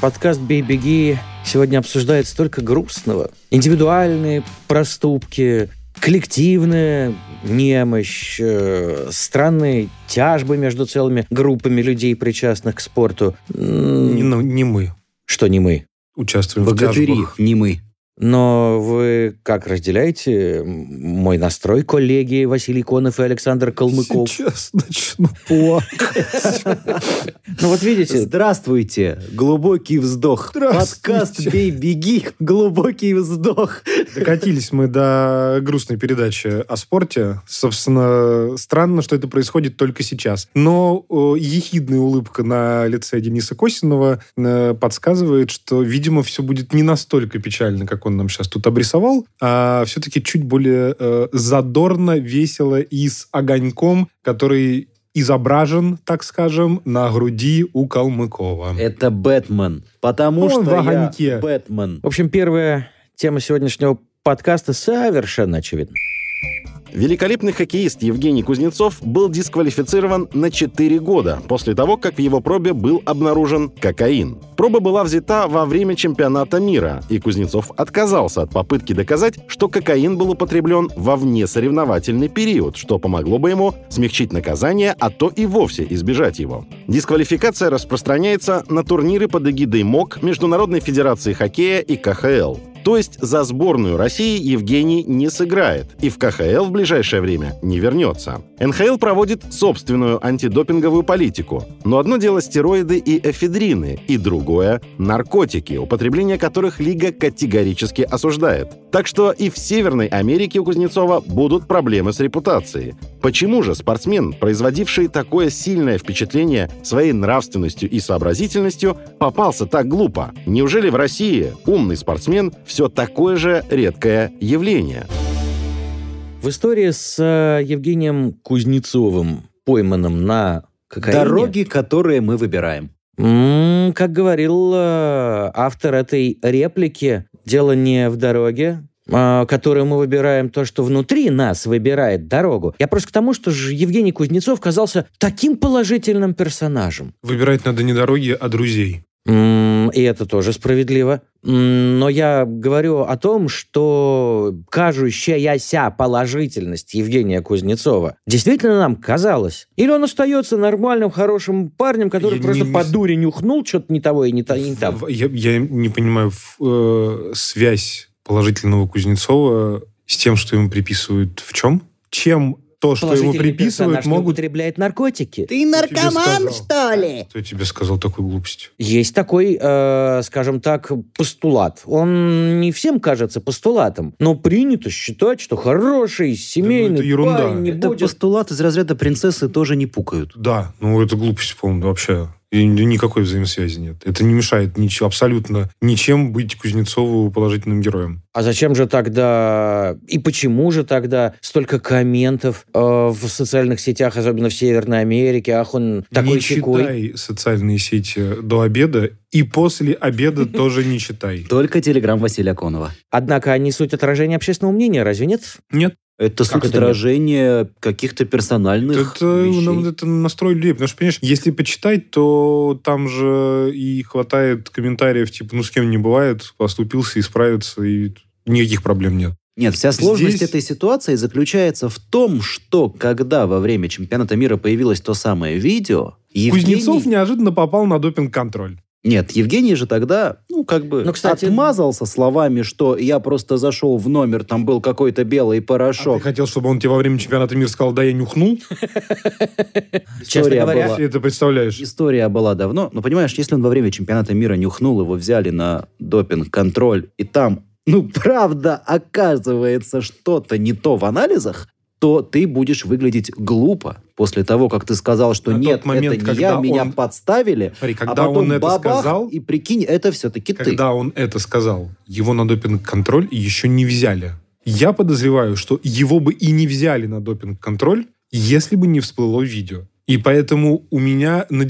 подкаст «Бей-беги» сегодня обсуждает столько грустного. Индивидуальные проступки, коллективная немощь, э, странные тяжбы между целыми группами людей, причастных к спорту. Не, ну, не мы Что не мы? участвуем в Богатыри, тяжбах. не мы. Но вы как разделяете мой настрой, коллеги Василий Конов и Александр Калмыков? Сейчас начну плакать. Ну вот видите, Здравствуйте, глубокий вздох. Здравствуйте. Подкаст «Бей, беги», глубокий вздох. Докатились мы до грустной передачи о спорте. Собственно, странно, что это происходит только сейчас. Но э, ехидная улыбка на лице Дениса Косинова э, подсказывает, что, видимо, все будет не настолько печально, как он нам сейчас тут обрисовал, а все-таки чуть более э, задорно, весело и с огоньком, который изображен, так скажем, на груди у Калмыкова. Это Бэтмен. Потому Он в что я огоньке. Бэтмен. в общем, первая тема сегодняшнего подкаста совершенно очевидна. Великолепный хоккеист Евгений Кузнецов был дисквалифицирован на 4 года после того, как в его пробе был обнаружен кокаин. Проба была взята во время чемпионата мира, и Кузнецов отказался от попытки доказать, что кокаин был употреблен во внесоревновательный период, что помогло бы ему смягчить наказание, а то и вовсе избежать его. Дисквалификация распространяется на турниры под эгидой МОК Международной Федерации хоккея и КХЛ. То есть за сборную России Евгений не сыграет и в КХЛ в ближайшее время не вернется. НХЛ проводит собственную антидопинговую политику. Но одно дело стероиды и эфедрины, и другое – наркотики, употребление которых Лига категорически осуждает. Так что и в Северной Америке у Кузнецова будут проблемы с репутацией. Почему же спортсмен, производивший такое сильное впечатление своей нравственностью и сообразительностью, попался так глупо? Неужели в России умный спортсмен все такое же редкое явление? В истории с э, Евгением Кузнецовым, пойманным на кокаине... Дороги, которые мы выбираем. М, как говорил э, автор этой реплики, дело не в дороге, э, которую мы выбираем, то, что внутри нас выбирает дорогу. Я просто к тому, что же Евгений Кузнецов казался таким положительным персонажем. Выбирать надо не дороги, а друзей. М, И это тоже справедливо. Но я говорю о том, что кажущаяся положительность Евгения Кузнецова действительно нам казалась. Или он остается нормальным, хорошим парнем, который Я просто не- по дуре нюхнул что-то не того и не, то, и не там. Я, я не понимаю э, связь положительного Кузнецова с тем, что ему приписывают в чем? Чем то, что ему приписывают, могут... употребляет наркотики. Ты наркоман, что ли? Кто тебе сказал такую глупость? Есть такой, э, скажем так, постулат. Он не всем кажется постулатом, но принято считать, что хороший, семейный это ерунда. парень не Это будет постулат из разряда принцессы тоже не пукают. Да, ну это глупость, по-моему, вообще. И никакой взаимосвязи нет. Это не мешает ничего, абсолютно ничем быть Кузнецову положительным героем. А зачем же тогда и почему же тогда столько комментов э, в социальных сетях, особенно в Северной Америке? Ах, он такой не щекой. читай социальные сети до обеда, и после обеда тоже не читай. Только телеграм Василия Конова. Однако они суть отражения общественного мнения, разве нет? Нет, Это Как это нет? отражения каких-то персональных это, вещей. ну, это настрой людей. Потому что, понимаешь, если почитать, то там же и хватает комментариев, типа, ну, с кем не бывает, поступился, исправится, и никаких проблем нет. Нет, вся сложность Здесь- этой ситуации заключается в том, что когда во время чемпионата мира появилось то самое видео, Евгений... Кузнецов неожиданно попал на допинг-контроль. Нет, Евгений же тогда, ну, как бы Ну, кстати- отмазался словами, что я просто зашел в номер, там был какой-то белый А ты порошок. хотел, чтобы он тебе во время чемпионата мира сказал, да, я нюхнул? Честно История говоря, была- Ты это представляешь? История была давно. Но понимаешь, если он во время чемпионата мира нюхнул, его взяли на допинг-контроль, и там, ну, правда, оказывается что-то не то в анализах, то ты будешь выглядеть глупо после того, как ты сказал, что На нет, момент, это не когда я, меня он- подставили, Смотри, а когда потом он это бабах, сказал, и прикинь, это все-таки ты. когда он это сказал, его на допинг-контроль еще не взяли. Я подозреваю, что его бы и не взяли на допинг-контроль, если бы не всплыло видео. И поэтому у меня на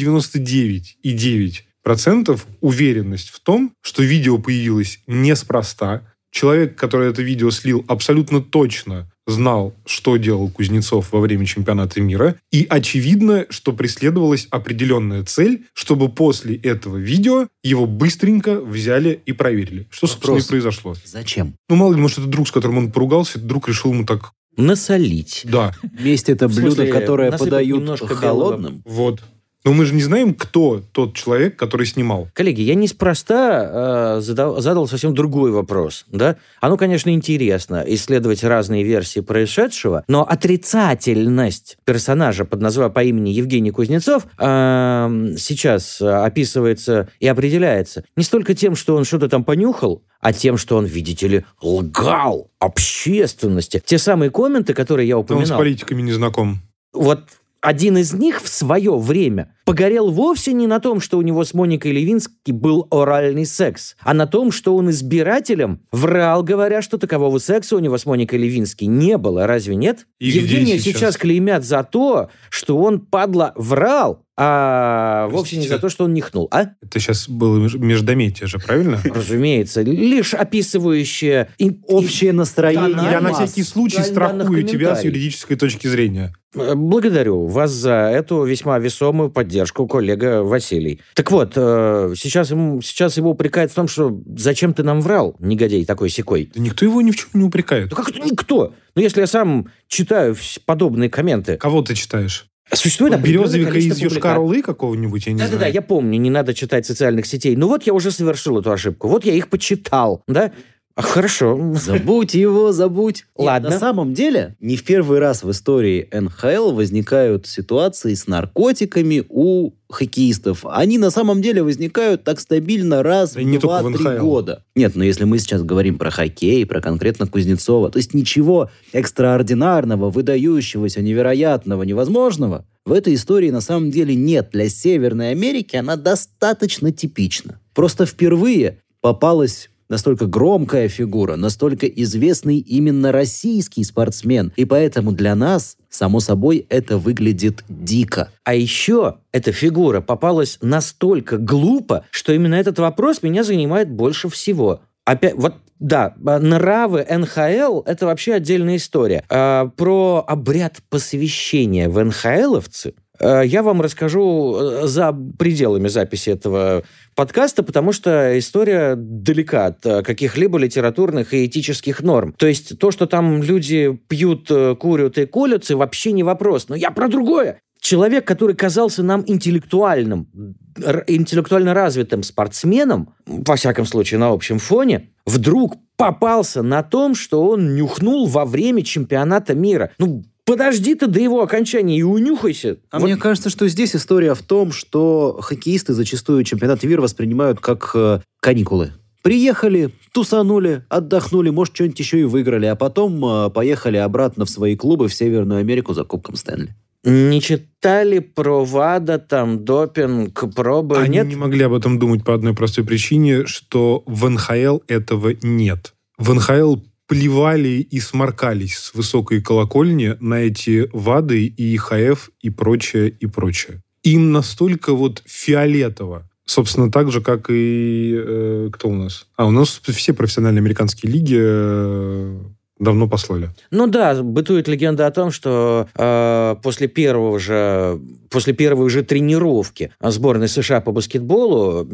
99,9% уверенность в том, что видео появилось неспроста. Человек, который это видео слил, абсолютно точно знал, что делал Кузнецов во время чемпионата мира. И очевидно, что преследовалась определенная цель, чтобы после этого видео его быстренько взяли и проверили. Что, собственно, Вопрос. и произошло. Зачем? Ну, мало ли, может, это друг, с которым он поругался, этот друг решил ему так... Насолить. Да, Месть это блюдо, смысле, которое подают немножко белого. холодным. вот. Но мы же не знаем, кто тот человек, который снимал. Коллеги, я неспроста э, задал, задал совсем другой вопрос. Да? Оно, конечно, интересно исследовать разные версии происшедшего, но отрицательность персонажа под названием по имени Евгений Кузнецов э, сейчас описывается и определяется не столько тем, что он что-то там понюхал, а тем, что он, видите ли, лгал общественности. Те самые комменты, которые я Но он с упоминал. политиками не знаком. Вот один из них в свое время погорел вовсе не на том, что у него с Моникой Левински был оральный секс, а на том, что он избирателем врал, говоря, что такового секса у него с Моникой Левински не было. Разве нет? И Евгения сейчас? сейчас? клеймят за то, что он, падла, врал, а вовсе не за то, что он нихнул. А? Это сейчас было меж- междометие же, правильно? Разумеется, лишь описывающее... и- Общее настроение. Я на всякий случай страхую тебя с юридической точки зрения. Благодарю вас за эту весьма весомую поддержку, коллега Василий. Так вот, э, сейчас, ему, сейчас его упрекают в том, что зачем ты нам врал, негодяй такой секой. Да никто его ни в чем не упрекает. Да как это никто? Ну, если я сам читаю подобные комменты. Кого ты читаешь? Существует определенное Березовика из. Йошкар-Олы какого-нибудь, я не Да-да-да, знаю. я помню, не надо читать социальных сетей. Ну вот я уже совершил эту ошибку. Вот я их почитал, да? А, Хорошо. Забудь его, забудь. Нет, Ладно. на самом деле, не в первый раз в истории НХЛ возникают ситуации с наркотиками у хоккеистов. Они на самом деле возникают так стабильно раз Да в только в 2-3 НХЛ. года. Нет, но если мы сейчас говорим про хоккей, про конкретно Кузнецова, то есть ничего экстраординарного, выдающегося, невероятного, невозможного в этой истории на самом деле нет. Для Северной Америки она достаточно типична. Просто впервые попалась настолько громкая фигура, настолько известный именно российский спортсмен. И поэтому для нас, само собой, это выглядит дико. А еще эта фигура попалась настолько глупо, что именно этот вопрос меня занимает больше всего. Опять, вот да, а, нравы НХЛ – это вообще отдельная история. А, про обряд посвящения в НХЛовцы я вам расскажу э, за пределами записи этого подкаста, потому что история далека от э, каких-либо литературных и этических норм. То есть то, что там люди пьют, э, курят и колются, вообще не вопрос. Но я про другое. Человек, который казался нам интеллектуальным, интеллектуально развитым спортсменом, во всяком случае на общем фоне, вдруг попался на том, что он нюхнул во время чемпионата мира. Ну, подожди ты до его окончания и унюхайся. А Вот мне кажется, что здесь история в том, что хоккеисты зачастую чемпионат мира воспринимают как э, каникулы. Приехали, тусанули, отдохнули, может, что-нибудь еще и выиграли, а потом э, поехали обратно в свои клубы в Северную Америку за Кубком Стэнли. Не читали про ВАДА, там, допинг, пробы? Они Нет? не могли об этом думать по одной простой причине, что в НХЛ этого нет. В НХЛ плевали и сморкались с высокой колокольни на эти ВАДы и ИХФ и прочее, и прочее. Им настолько вот фиолетово. Собственно, так же, как и... э, кто у нас? А, у нас все профессиональные американские лиги э, давно послали. Ну да, бытует легенда о том, что э, после первого же после первой же тренировки сборной США по баскетболу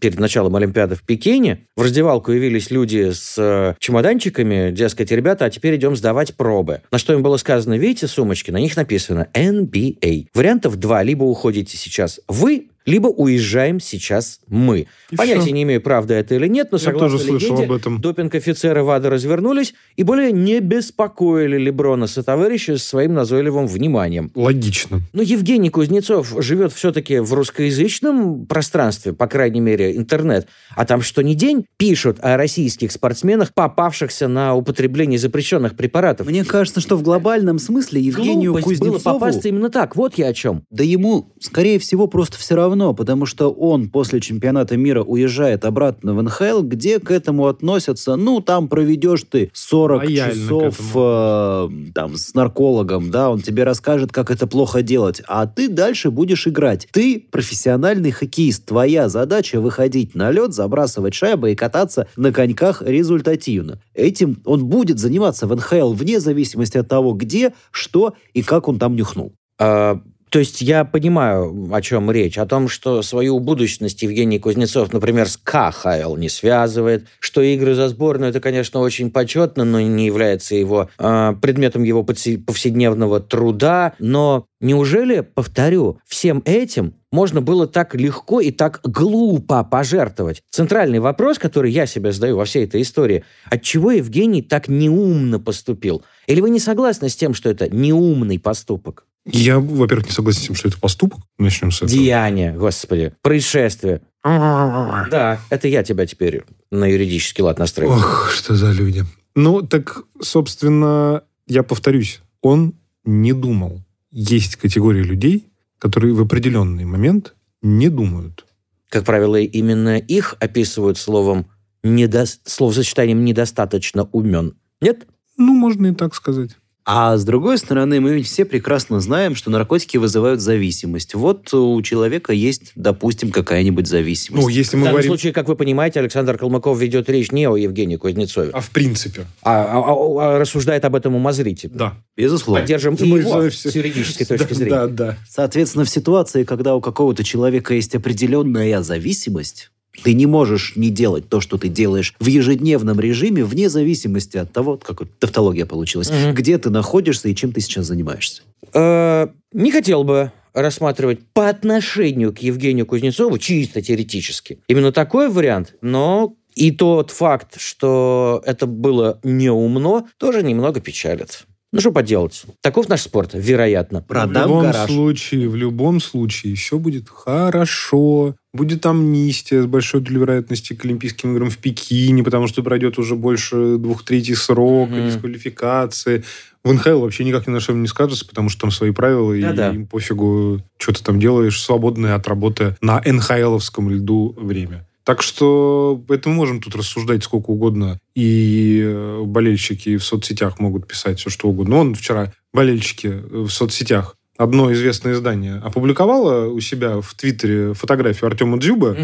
перед началом Олимпиады в Пекине в раздевалку явились люди с э, чемоданчиками, дескать, ребята, а теперь идем сдавать пробы. На что им было сказано, видите сумочки, на них написано NBA. Вариантов два. Либо уходите сейчас вы, либо уезжаем сейчас мы. И Понятия всё. не имею, правда это или нет, но Я согласно тоже слышал легенде, об этом. допинг-офицеры ВАДА развернулись и более не беспокоили Леброна со товарища своим назойливым вниманием. Логично. Но Евгений Кузнецов живет все-таки в русскоязычном пространстве, по крайней мере, интернет. А там что ни день пишут о российских спортсменах, попавшихся на употребление запрещенных препаратов. Мне кажется, что в глобальном смысле Евгению Глупость было Кузнецову... попасться именно так. Вот я о чем. Да ему, скорее всего, просто все равно, потому что он после чемпионата мира уезжает обратно в НХЛ, где к этому относятся, ну, там проведешь ты 40 Лояльно часов э, там, с наркологом, да, он тебе расскажет, как это плохо делать, а ты дальше будешь играть. Ты профессиональный хоккеист, твоя задача выходить на лед, забрасывать шайбы и кататься на коньках результативно. Этим он будет заниматься в НХЛ вне зависимости от того, где, что и как он там нюхнул. А, то есть я понимаю, о чем речь. О том, что свою будущность Евгений Кузнецов, например, с КХЛ не связывает, что игры за сборную, это, конечно, очень почетно, но не является его а, предметом его повседневного труда. Но неужели, повторю, всем этим можно было так легко и так глупо пожертвовать? Центральный вопрос, который я себе задаю во всей этой истории, отчего Евгений так неумно поступил? Или вы не согласны с тем, что это неумный поступок? Я, во-первых, не согласен с тем, что это поступок. Начнем с этого. Деяние, господи, происшествие. Да, это я тебя теперь на юридический лад настраиваю. Ох, что за люди. Ну, так, собственно, я повторюсь, он не думал. Есть категория людей, которые в определенный момент не думают. Как правило, именно их описывают словом недо... словосочетанием «недостаточно умен». Нет? Ну, можно и так сказать. А с другой стороны, мы ведь все прекрасно знаем, что наркотики вызывают зависимость. Вот у человека есть, допустим, какая-нибудь зависимость. Ну, если В мы данном говорим... случае, как вы понимаете, Александр Калмыков ведет речь не о Евгении Кузнецове, А в принципе, а, а- а рассуждает об этом умозрительно. да. Безусловно. Поддержим и его знаем с все. юридической точки Да, зрения. Да, да. Соответственно, в ситуации, когда у какого-то человека есть определенная зависимость, ты не можешь не делать то, что ты делаешь в ежедневном режиме, вне зависимости от того, как вот тавтология получилась, Мгм. где ты находишься и чем ты сейчас занимаешься. Э, не хотел бы рассматривать по отношению к Евгению Кузнецову чисто теоретически. Именно такой вариант, но и тот факт, что это было неумно, тоже немного печалит. Ну, что поделать? Таков наш спорт, вероятно. в Продам любом гараж. случае, в любом случае, все будет хорошо. Будет амнистия с большой долей вероятности к Олимпийским играм в Пекине, потому что пройдет уже больше двух третий срока, Мгм. дисквалификации. В НХЛ вообще никак ни на что не скажется, потому что там свои правила, Да-да. и им пофигу, что ты там делаешь, свободное от работы на НХЛовском льду время. Так что поэтому можем тут рассуждать сколько угодно. И э, болельщики в соцсетях могут писать все, что угодно. Он вчера, болельщики в соцсетях, одно известное издание опубликовало у себя в Твиттере фотографию Артема Дзюба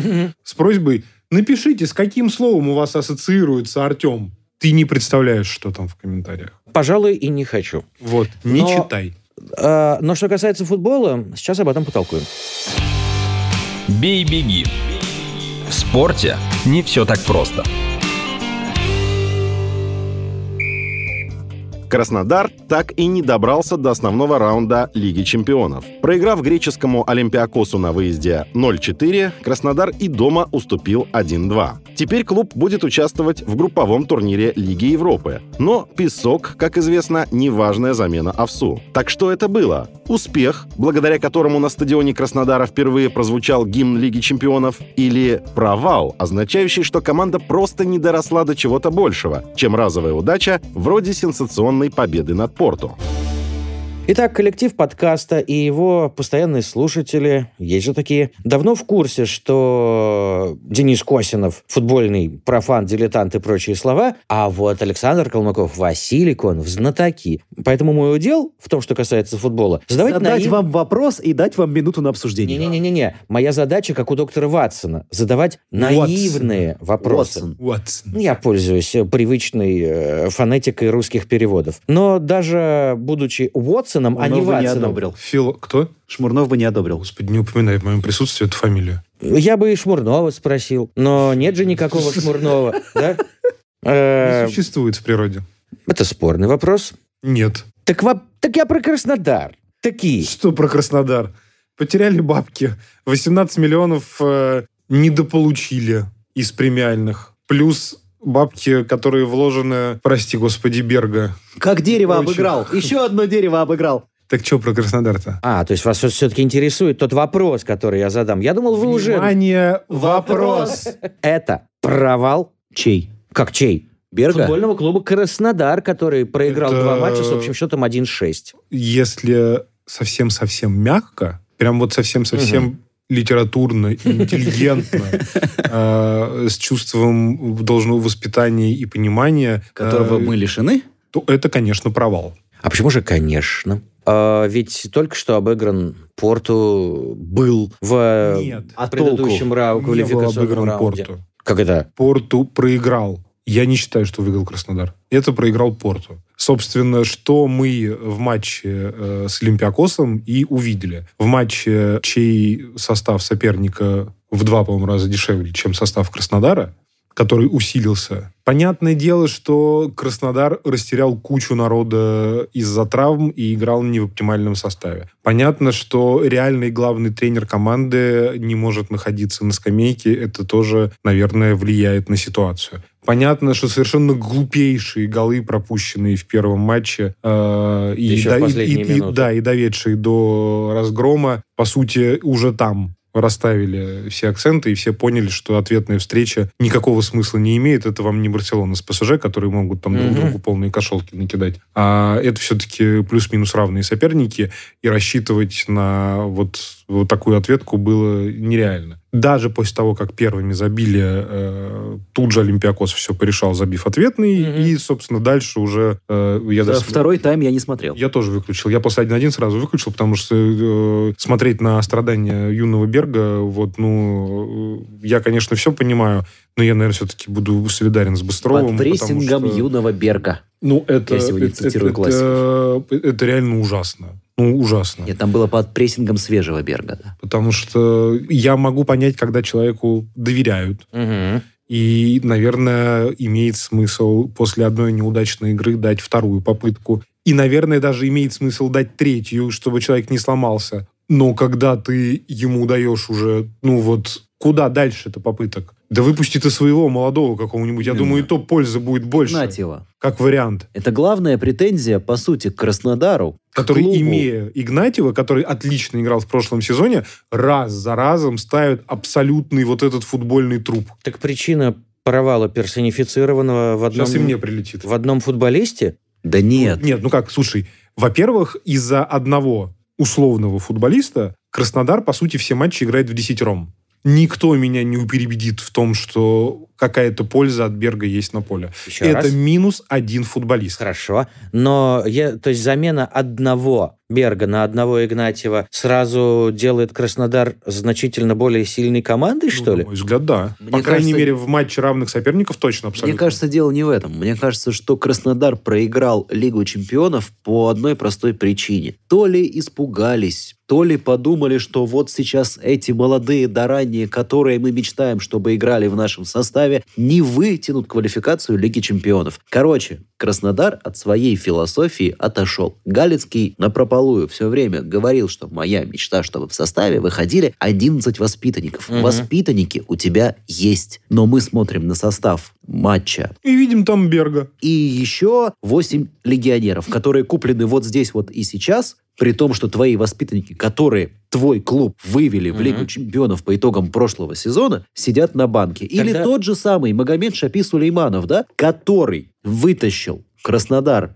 с просьбой «Напишите, с каким словом у вас ассоциируется Артем». Ты не представляешь, что там в комментариях. Пожалуй, и не хочу. Вот, не Но- читай. А, но что касается футбола, сейчас об этом потолкуем. Бей-беги. В спорте не все так просто. Краснодар так и не добрался до основного раунда Лиги чемпионов. Проиграв греческому Олимпиакосу на выезде 0-4, Краснодар и дома уступил 1-2. Теперь клуб будет участвовать в групповом турнире Лиги Европы. Но песок, как известно, неважная замена овсу. Так что это было? Успех, благодаря которому на стадионе Краснодара впервые прозвучал гимн Лиги чемпионов, или провал, означающий, что команда просто не доросла до чего-то большего, чем разовая удача вроде сенсационной победы над Порту. Итак, коллектив подкаста и его постоянные слушатели, есть же такие, давно в курсе, что Денис Косинов футбольный профан, дилетант и прочие слова, а вот Александр Калмыков, Василий Конов, знатоки. Поэтому мой удел в том, что касается футбола, задавать Задать наив- вам вопрос и дать вам минуту на обсуждение. Не-не-не-не. Моя задача, как у доктора Ватсона, задавать наивные вопросы. Уотсон. Уотсон. Ну, Я пользуюсь э, привычной э, фонетикой русских переводов. Но даже будучи Уотсоном, а не Шмурнов бы не Ватсоном, одобрил. Фил... Кто? Шмурнов бы не одобрил. Господи, не упоминай в моем присутствии эту фамилию. я бы и Шмурнова спросил. Но нет же никакого Шмурнова, да? Э, Не существует в природе. Это спорный вопрос. Нет. Так во- так я про Краснодар. Такие. Что про Краснодар? потеряли бабки. 18 миллионов э, недополучили из премиальных. Плюс бабки, которые вложены, прости господи, Берга. Как дерево Очень. обыграл. Еще одно дерево обыграл. Так что про Краснодар-то? А, то есть вас все-таки интересует тот вопрос, который я задам. Я думал, вы уже... Внимание, вопрос. Это провал? Чей? Как чей? Берга? Футбольного клуба «Краснодар», который проиграл Это- два матча с общим счетом 1-6. Если совсем-совсем мягко, прям вот совсем-совсем литературно, интеллигентно, э, с чувством должного воспитания и понимания, Которого э, мы лишены? то это, конечно, провал. А почему же «конечно»? А, ведь только что обыгран Порту был в Нет. А предыдущем рау- Не был квалификационном обыгран раунде. Порту. Как это? Порту проиграл. Я не считаю, что выиграл Краснодар. Это проиграл Порту. Собственно, что мы в матче э, с Олимпиакосом и увидели. В матче, чей состав соперника в два, по-моему, раза дешевле, чем состав Краснодара, который усилился. Понятное дело, что Краснодар растерял кучу народа из-за травм и играл не в оптимальном составе. Понятно, что реальный главный тренер команды не может находиться на скамейке. Это тоже, наверное, влияет на ситуацию. Понятно, что совершенно глупейшие голы, пропущенные в первом матче, э, и, до- и- и- и- да, и доведшие до разгрома, по сути, уже там расставили все акценты, и все поняли, что ответная встреча никакого смысла не имеет. Это вам не Барселона с ПСЖ, которые могут там друг другу полные кошелки накидать. А это все-таки плюс-минус равные соперники, и рассчитывать на вот, вот такую ответку было нереально. Даже после того, как первыми забили, э, тут же Олимпиакос все порешал, забив ответный, Мгм. и, собственно, дальше уже... э, я даже- Второй тайм я не смотрел. я тоже выключил. Я после 1-1 сразу выключил, потому что э, смотреть на страдания юного Берга, вот, ну, э, я, конечно, все понимаю, но я, наверное, все-таки буду солидарен с Быстровым. Под прессингом что, юного Берга. Ну, это, Я сегодня это, цитирую это, это, это реально ужасно. Ну, ужасно. Нет, там было под прессингом свежего Берга. да. Потому что я могу понять, когда человеку доверяют. Мгм. И, наверное, имеет смысл после одной неудачной игры дать вторую попытку. И, наверное, даже имеет смысл дать третью, чтобы человек не сломался. Но когда ты ему даешь уже, ну вот, куда дальше это попыток? Да выпусти ты своего молодого какого-нибудь. Я Именно. думаю, и то пользы будет больше. Знать его. Как вариант. Это главная претензия, по сути, к Краснодару. Который, клубу. имея Игнатьева, который отлично играл в прошлом сезоне, раз за разом ставит абсолютный вот этот футбольный труп. Так причина провала персонифицированного в одном, Сейчас и мне прилетит. в одном футболисте? Да нет. Нет, ну как, слушай, во-первых, из-за одного условного футболиста Краснодар, по сути, все матчи играет в десятером. Никто меня не перебедит в том, что какая-то польза от Берга есть на поле. Еще Это раз. минус один футболист. Хорошо. Но я, то есть замена одного Берга на одного Игнатьева сразу делает Краснодар значительно более сильной командой, что Ну, ли? На мой взгляд, да. Мне По крайней кажется- мере, в матче равных соперников точно абсолютно. Мне кажется, дело не в этом. Мне кажется, что Краснодар проиграл Лигу чемпионов по одной простой причине. То ли испугались, то ли подумали, что вот сейчас эти молодые да ранние, которые мы мечтаем, чтобы играли в нашем составе, не вытянут квалификацию Лиги чемпионов. Короче, Краснодар от своей философии отошел. Галицкий напропалую все время говорил, что моя мечта, чтобы в составе выходили 11 воспитанников. Мгм. Воспитанники у тебя есть. Но мы смотрим на состав матча И видим там Берга. и еще 8 легионеров, которые куплены вот здесь вот и сейчас, при том, что твои воспитанники, которые твой клуб вывели в. Лигу чемпионов по итогам прошлого сезона, сидят на банке. Или Тогда- тот же самый Магомед Шапи Сулейманов, да, который вытащил Краснодар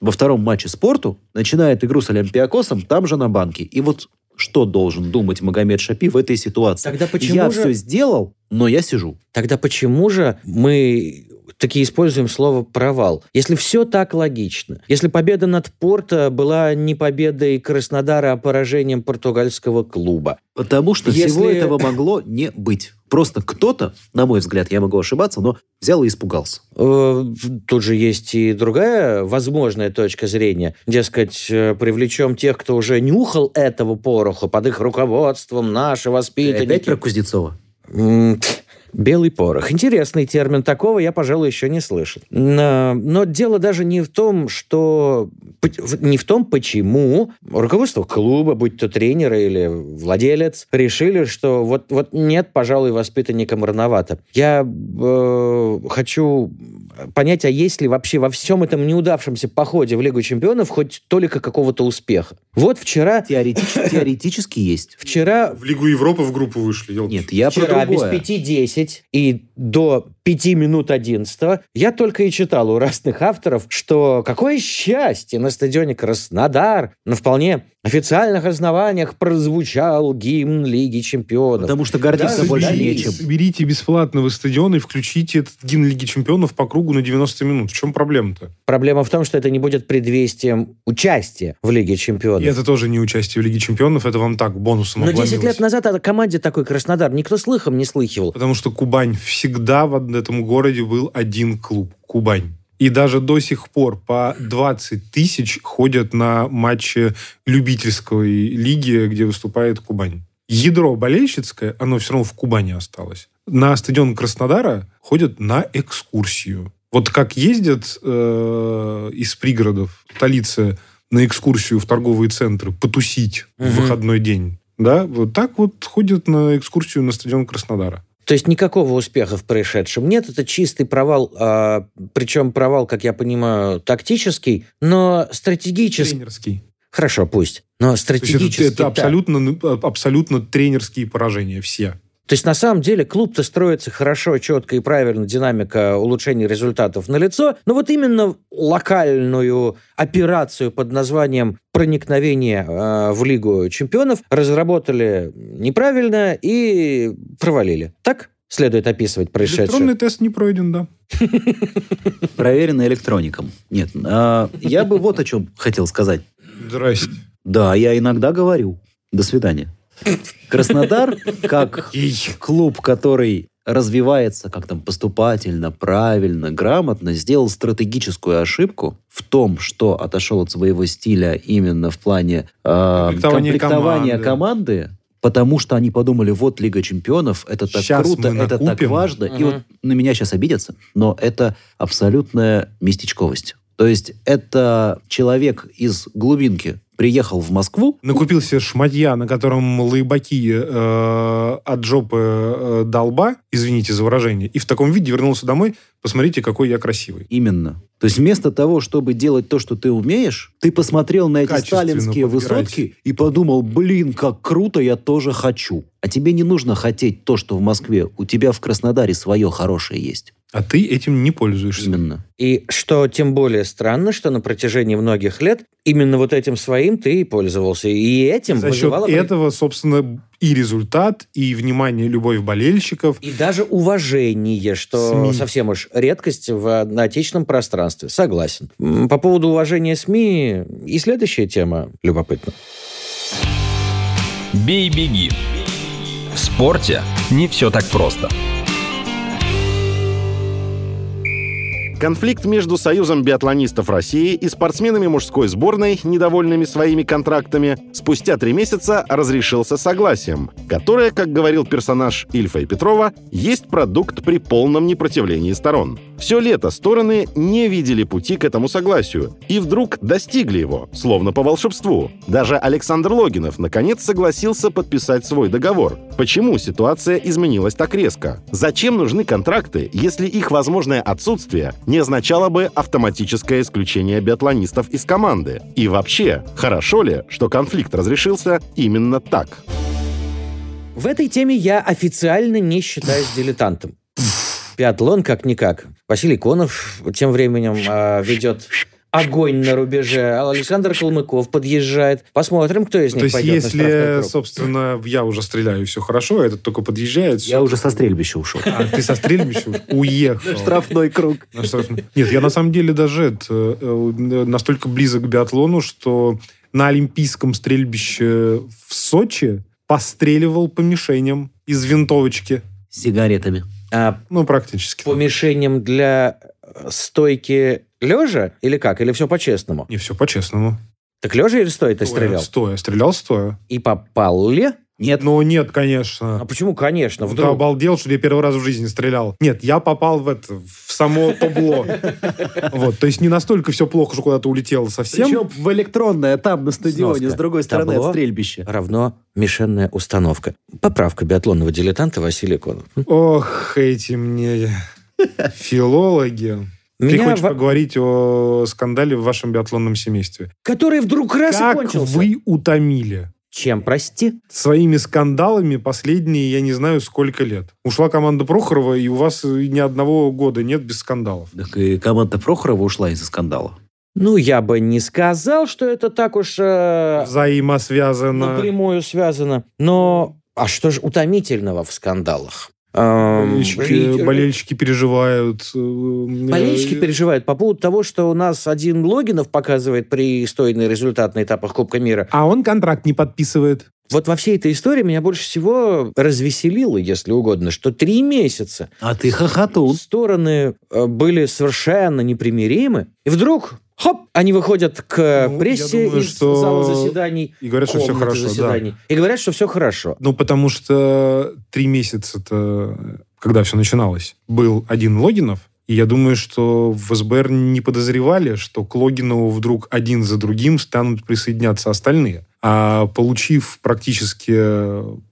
во втором матче спорту, начинает игру с Олимпиакосом там же на банке. И вот что должен думать Магомед Шапи в этой ситуации? Тогда почему я же- все сделал, но я сижу. Тогда почему же мы таки используем слово «провал»? Если все так логично, если победа над Порто была не победой Краснодара, а поражением португальского клуба, Потому что Если- всего этого могло не быть. Просто кто-то, на мой взгляд, я могу ошибаться, но взял и испугался. Э, Тут же есть и другая возможная точка зрения. Дескать, э, привлечем тех, кто уже нюхал этого пороха под их руководством, наши Опять воспитанники. про Кузнецова? Белый порох. Интересный термин. Такого я, пожалуй, еще не слышал. Но, но дело даже не в том, что... Не в том, почему руководство клуба, будь то тренер или владелец, решили, что вот, вот нет, пожалуй, воспитанникам рановато. Я э, хочу понять, а есть ли вообще во всем этом неудавшемся походе в Лигу чемпионов хоть только какого-то успеха. Вот вчера... Теоретически, теоретически есть. Вчера... В Лигу Европы в группу вышли. Елки. Нет, я Вчера про без другое. 5-10 и до 5 минут 11 я только и читал у разных авторов, что какое счастье на стадионе Краснодар на вполне официальных основаниях прозвучал гимн Лиги Чемпионов. Потому что гордиться Да, больше нечем. Соберите бесплатно в стадион и включите этот гимн Лиги Чемпионов по кругу на 90 минут. В чем проблема-то? Проблема в том, что это не будет предвестием участия в Лиге Чемпионов. И это тоже не участие в Лиге Чемпионов, это вам так, бонусом Но 10 обломилось. лет назад о команде такой Краснодар никто слыхом не слыхивал. Потому что Кубань всегда в этом городе был один клуб – Кубань. И даже до сих пор по 20 тысяч ходят на матчи любительской лиги, где выступает Кубань. Ядро болельщицкое, оно все равно в Кубани осталось. На стадион Краснодара ходят на экскурсию. Вот как ездят э, из пригородов столицы на экскурсию в торговые центры потусить в Мгм. выходной день, да, вот так вот ходят на экскурсию на стадион Краснодара. То есть никакого успеха в происшедшем нет, это чистый провал, а, причем провал, как я понимаю, тактический, но стратегический. Тренерский. Хорошо, пусть. Но То есть это, стратегически. это да. абсолютно, абсолютно тренерские поражения все. То есть на самом деле клуб-то строится хорошо, четко и правильно, динамика улучшения результатов на лицо, но вот именно локальную операцию под названием проникновение э, в Лигу чемпионов разработали неправильно и провалили. Так следует описывать происшедшее? Электронный тест не пройден, да. Проверено электроником. Нет, а, я бы вот о чем хотел сказать. Здрасте. Да, я иногда говорю. До свидания. Краснодар, как клуб, который развивается как там поступательно, правильно, грамотно, сделал стратегическую ошибку в том, что отошел от своего стиля именно в плане э, Комплектования комплектования команды. команды, потому что они подумали, вот Лига Чемпионов, это так Щас круто, это так важно. И Мгм. вот на меня сейчас обидятся, но это абсолютная местечковость. То есть это человек из глубинки приехал в Москву, Накупил себе шматья, на котором лайбаки э, от жопы э, долба, извините за выражение, и в таком виде вернулся домой. Посмотрите, какой я красивый. Именно. То есть вместо того, чтобы делать то, что ты умеешь, ты посмотрел на эти сталинские подбирать. высотки и подумал, блин, как круто, я тоже хочу. А тебе не нужно хотеть то, что в Москве. У тебя в Краснодаре свое хорошее есть. А ты этим не пользуешься. Именно. И что тем более странно, что на протяжении многих лет именно вот этим своим ты и пользовался. И этим За счет вызывало... этого, собственно, и результат, и внимание, любовь болельщиков. И даже уважение, что СМИ. совсем уж редкость в на отечественном пространстве. Согласен. По поводу уважения СМИ и следующая тема любопытна. Бей-беги. В спорте не все так просто. Конфликт между Союзом биатлонистов России и спортсменами мужской сборной, недовольными своими контрактами, спустя три месяца разрешился согласием, которое, как говорил персонаж Ильфа и Петрова, есть продукт при полном непротивлении сторон. Все лето стороны не видели пути к этому согласию и вдруг достигли его, словно по волшебству. Даже Александр Логинов наконец согласился подписать свой договор. Почему ситуация изменилась так резко? Зачем нужны контракты, если их возможное отсутствие не означало бы автоматическое исключение биатлонистов из команды? И вообще, хорошо ли, что конфликт разрешился именно так? В этой теме я официально не считаюсь дилетантом. Биатлон как-никак. Василий Конов тем временем а, ведет огонь на рубеже. Александр Калмыков подъезжает. Посмотрим, кто из То них есть, пойдет на штрафной если, круг. собственно, я уже стреляю, все хорошо, а этот только подъезжает, Я уже со стрельбища ушел. А ты со стрельбищем уехал. Штрафной круг. На штрафной. Нет, я на самом деле даже это, э, настолько близок к биатлону, что на Олимпийском стрельбище в Сочи постреливал по мишеням из винтовочки. С сигаретами. А Ну, практически. по мишеням для э, стойки лежа или как? Или все по-честному? Не все по-честному. Так лежа или стоя ты Стоя, стрелял? Стоя. Стрелял стоя. И попал ли? Нет. Ну, нет, А конечно. почему, конечно, Ты вдруг? обалдел, что я первый раз в жизни стрелял. Нет, я попал в это, в само табло. Вот, то есть не настолько все плохо, что куда-то улетело совсем. Причем в электронное, там, на стадионе, с другой стороны от стрельбища. равно мишенная установка. Поправка биатлонного дилетанта Василия Конова. Ох, эти мне филологи. Ты Меня хочешь во- поговорить о скандале в вашем биатлонном семействе? Который вдруг раз и Как кончился. вы утомили? Чем, прости? Своими скандалами последние, я не знаю, сколько лет. Ушла команда Прохорова, и у вас ни одного года нет без скандалов. Так и команда Прохорова ушла из-за скандала. Ну, я бы не сказал, что это так уж э, Взаимосвязано. напрямую связано. Но а что же утомительного в скандалах? Эм, Болельщики, и- болельщики переживают. э, Болельщики э, переживают по поводу того, что у нас один Логинов показывает пристойный результат на этапах Кубка мира. А он контракт не подписывает. Вот во всей этой истории меня больше всего развеселило, если угодно, что три месяца А ты хохотун. стороны э, были совершенно непримиримы, и вдруг, хоп, они выходят к Ну, прессе думаю, из что- зала заседаний, И говорят, что все хорошо. Да. заседаний, и говорят, что все хорошо. Ну, потому что три месяца-то, когда все начиналось, был один Логинов, и я думаю, что в СБР не подозревали, что к Логинову вдруг один за другим станут присоединяться остальные. А получив практически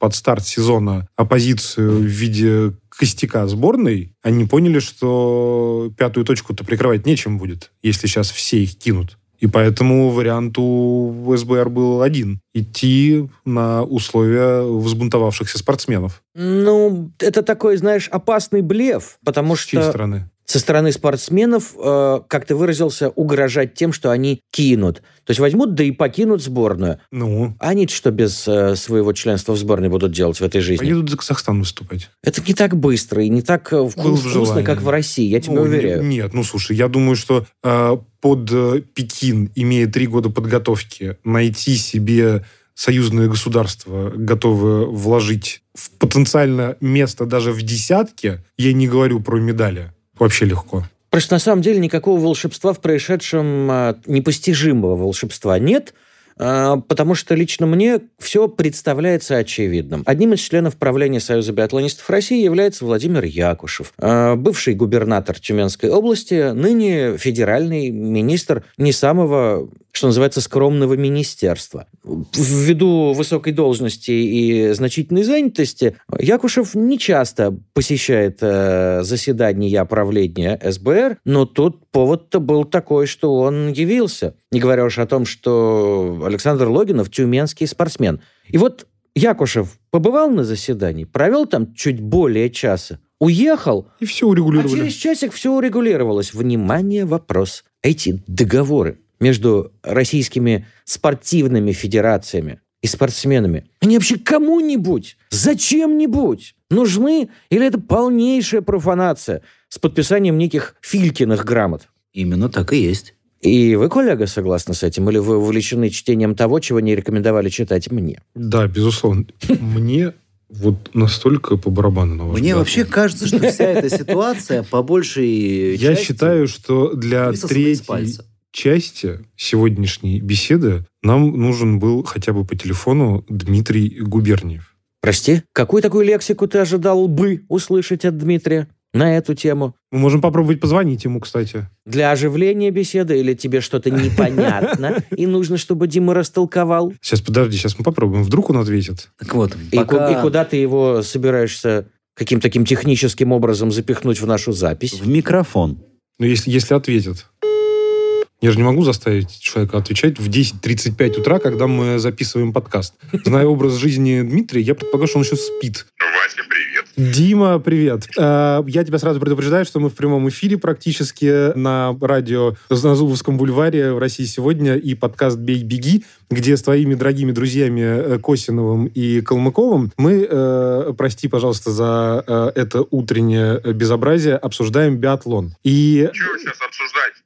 под старт сезона оппозицию в виде костяка сборной, они поняли, что пятую точку-то прикрывать нечем будет, если сейчас все их кинут. И поэтому вариант у СБР был один. Идти на условия взбунтовавшихся спортсменов. Ну, это такой, знаешь, опасный блеф, потому С чьей что стороны? Со стороны спортсменов, э, как ты выразился, угрожать тем, что они кинут. То есть возьмут, да и покинут сборную. Ну, А они что без э, своего членства в сборной будут делать в этой жизни? поедут за Казахстан выступать. Это не так быстро и не так э, вку- Было бы вкусно, желание. как в России, я тебе Ну, уверяю. не- Нет, ну слушай, я думаю, что э, под э, Пекин, имея три года подготовки, найти себе союзное государство, готовое вложить в потенциально место даже в десятке, я не говорю про медали, вообще легко. Просто на самом деле никакого волшебства в происшедшем, э, непостижимого волшебства нет, потому что лично мне все представляется очевидным. Одним из членов правления Союза биатлонистов России является Владимир Якушев, э, бывший губернатор Тюменской области, ныне федеральный министр не самого, что называется, скромного министерства. Ввиду высокой должности и значительной занятости, Якушев не часто посещает э, заседания правления СБР, но тут повод-то был такой, что он явился. Не говоря уж о том, что Александр Логинов тюменский спортсмен. И вот Якушев побывал на заседании, провел там чуть более часа, уехал, И все а урегулировали. через часик все урегулировалось. Внимание, вопрос. Эти договоры между российскими спортивными федерациями и спортсменами, они вообще кому-нибудь, зачем-нибудь нужны? Или это полнейшая профанация с подписанием неких Филькиных грамот? Именно так и есть. И вы, коллега, согласны с этим? Или вы увлечены чтением того, чего не рекомендовали читать мне? Да, безусловно. Мне вот настолько по барабану на Мне биатлон. вообще кажется, что вся эта ситуация по большей Я части считаю, что для третьей части сегодняшней беседы нам нужен был хотя бы по телефону Дмитрий Губерниев. Прости, какую такую лексику ты ожидал бы услышать от Дмитрия на эту тему? Мы можем попробовать позвонить ему, кстати. Для оживления беседы или тебе что-то непонятно, и нужно, чтобы Дима растолковал? Сейчас, подожди, сейчас мы попробуем. Вдруг он ответит. Так вот, И, пока и куда ты его собираешься каким-то таким техническим образом запихнуть в нашу запись? в микрофон. Ну, если, если ответит. Я же не могу заставить человека отвечать в 10.35 утра, когда мы записываем подкаст. Зная образ жизни Дмитрия, я предполагаю, что он еще спит. Вася, привет. Дима, привет. Э, Я тебя сразу предупреждаю, что мы в прямом эфире практически на радио на Зубовском бульваре в России сегодня и подкаст «Бей, беги», где с твоими дорогими друзьями э, Косиновым и Калмыковым мы, э, прости, пожалуйста, за это утреннее безобразие, обсуждаем биатлон. И Чего сейчас обсуждать?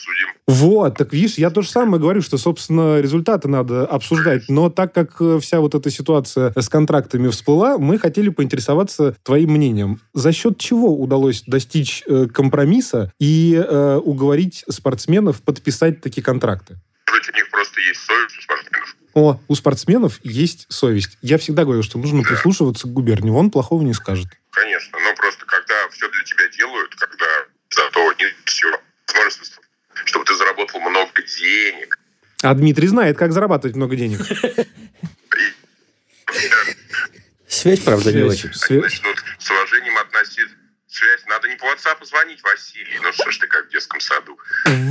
Обсудим. вот, так видишь, я то же самое говорю, что, собственно, результаты надо обсуждать. Но так как э, вся вот эта ситуация с контрактами всплыла, мы хотели поинтересоваться твоим мнением. За счет чего удалось достичь э, компромисса и э, уговорить спортсменов подписать такие контракты? Может быть, у них просто есть совесть у спортсменов. О, у спортсменов есть совесть. Я всегда говорю, что нужно прислушиваться к губернии. Он плохого не скажет. Конечно. Но просто когда все для тебя делают, когда зато не все возможность, чтобы ты заработал много денег. А Дмитрий знает, как зарабатывать много денег. Связь, правда, не очень. начнут с уважением относиться. Связь. Надо не по WhatsApp звонить, Василий. Ну что ж ты как в детском саду.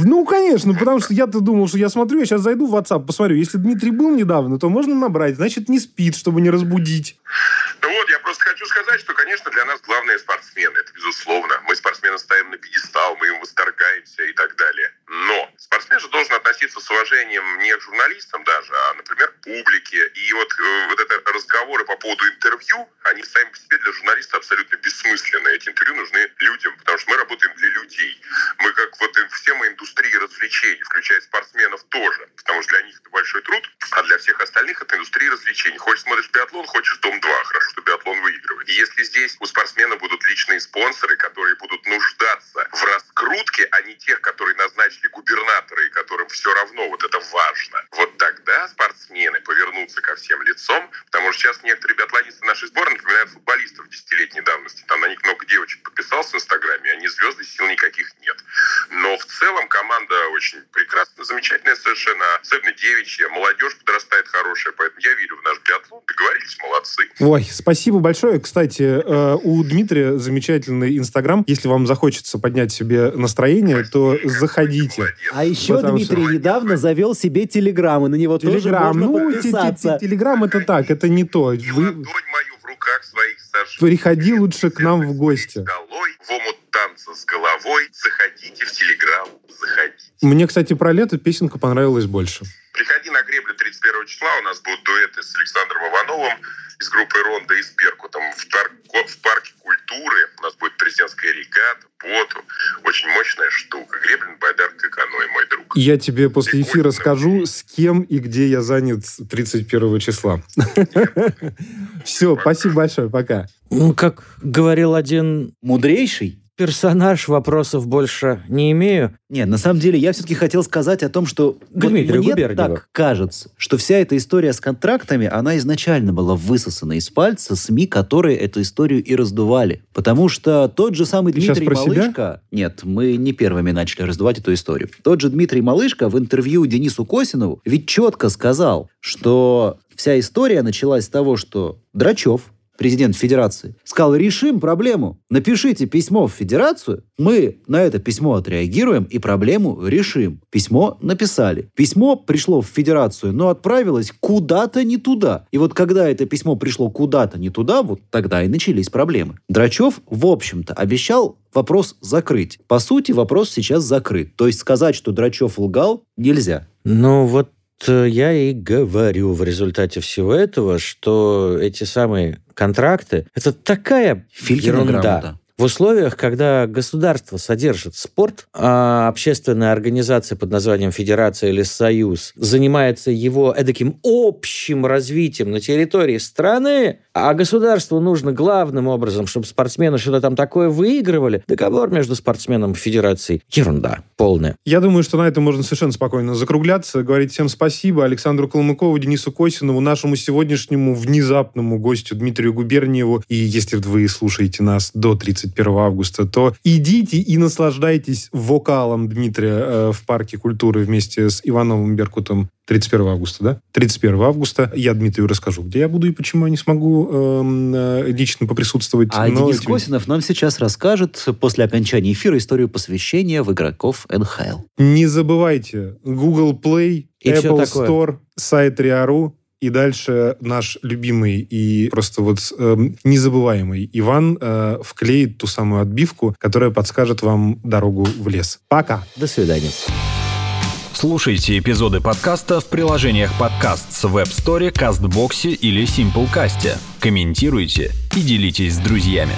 Ну, конечно, потому что я-то думал, что я смотрю, я сейчас зайду в WhatsApp, посмотрю. Если Дмитрий был недавно, то можно набрать. Значит, не спит, чтобы не разбудить. Вот, я просто хочу сказать, что, конечно, для нас главные спортсмены. Это безусловно. Мы спортсмены ставим на пьедестал, мы им восторгаемся и так далее. Но спортсмен же должен относиться с уважением не к журналистам даже, а, например, к публике. И вот, э, вот это разговоры по поводу интервью, они сами по себе для журналиста абсолютно бессмысленны. Эти интервью нужны людям, потому что мы работаем для людей. Мы как вот все мы индустрии развлечений, включая спортсменов тоже, потому что для них это большой труд, а для всех остальных это индустрия развлечений. Хочешь смотришь биатлон, хочешь Дом-2. Хорошо, что биатлон выигрывает. И если здесь у спортсмена будут личные спонсоры, которые будут нуждаться в раскрутке, а не тех, которые назначили губернаторы, и которым все равно вот это важно, вот тогда спортсмены повернутся ко всем лицом, потому что сейчас некоторые биатлонисты нашей сборной напоминают футболистов десятилетней давности. Там на них много девочек подписался в Инстаграме, они звезды, сил никаких нет. Но в целом команда очень прекрасная, замечательная совершенно, особенно девичья, молодежь подрастает хорошая, поэтому я верю в наш биатлон. Договорились, молодцы. Ой, спасибо большое. Кстати, э, у Дмитрия замечательный Инстаграм. Если вам захочется поднять себе настроение, то заходите. А еще Потому что- Дмитрий недавно завел себе телеграм, и на него тоже Телеграм. можно Ну, подписаться. те- Телеграм это так, это не то. И Вы ладонь мою в руках своих сожми. приходи лучше к нам в гости. Долой, в омут танца с головой. Заходите в Телеграм, заходите. Мне, кстати, про лето песенка понравилась больше. Приходи на греблю 31 числа. У нас будут дуэты с Александром Ивановым из группы Ронда и с Беркутом в, парк- в парке культуры. У нас будет президентская регата, поту. Очень мощная штука. Греблин, Байдар, Коканой, мой друг. Я тебе после эфира скажу, с кем и где я занят 31 числа. Все, спасибо большое, пока. Ну, как говорил один Мудрейший? Персонаж, вопросов больше не имею. Нет, на самом деле я все-таки хотел сказать о том, что вот Дмитрию мне Губерниеву. так кажется, что вся эта история с контрактами, она изначально была высосана из пальца СМИ, которые эту историю и раздували. Потому что тот же самый Ты Дмитрий про себя? Малышко... Нет, мы не первыми начали раздувать эту историю. Тот же Дмитрий Малышко в интервью Денису Косинову ведь четко сказал, что вся история началась с того, что Драчев, президент Федерации, сказал, решим проблему. Напишите письмо в Федерацию, мы на это письмо отреагируем и проблему решим. Письмо написали. Письмо пришло в Федерацию, но отправилось куда-то не туда. И вот когда это письмо пришло куда-то не туда, вот тогда и начались проблемы. Драчев, в общем-то, обещал вопрос закрыть. По сути, вопрос сейчас закрыт. То есть сказать, что Драчев лгал, нельзя. Ну, вот э, я и говорю в результате всего этого, что эти самые контракты — это такая Филькина ерунда. грамота. В условиях, когда государство содержит спорт, а общественная организация под названием Федерация или Союз занимается его эдаким общим развитием на территории страны, а государству нужно главным образом, чтобы спортсмены что-то там такое выигрывали, договор между спортсменом и федерацией – ерунда полная. Я думаю, что на этом можно совершенно спокойно закругляться. Говорить всем спасибо Александру Колмыкову, Денису Косинову, нашему сегодняшнему внезапному гостю Дмитрию Губерниеву. И если вы слушаете нас до 31 августа, то идите и наслаждайтесь вокалом Дмитрия э, в Парке культуры вместе с Ивановым Беркутом 31 августа, да? 31 августа. Я Дмитрию расскажу, где я буду и почему я не смогу эм, э, лично поприсутствовать. А Но Денис этим- Косинов нам сейчас расскажет после окончания эфира историю посвящения в игроков НХЛ. Не забывайте, Google Play, И Apple. Store, сайт Риару, и дальше наш любимый и просто вот эм, незабываемый Иван э, вклеит ту самую отбивку, которая подскажет вам дорогу в лес. Пока! До свидания. Слушайте эпизоды подкаста в приложениях подкаст с Web Store, CastBox или Simplecast. Комментируйте и делитесь с друзьями.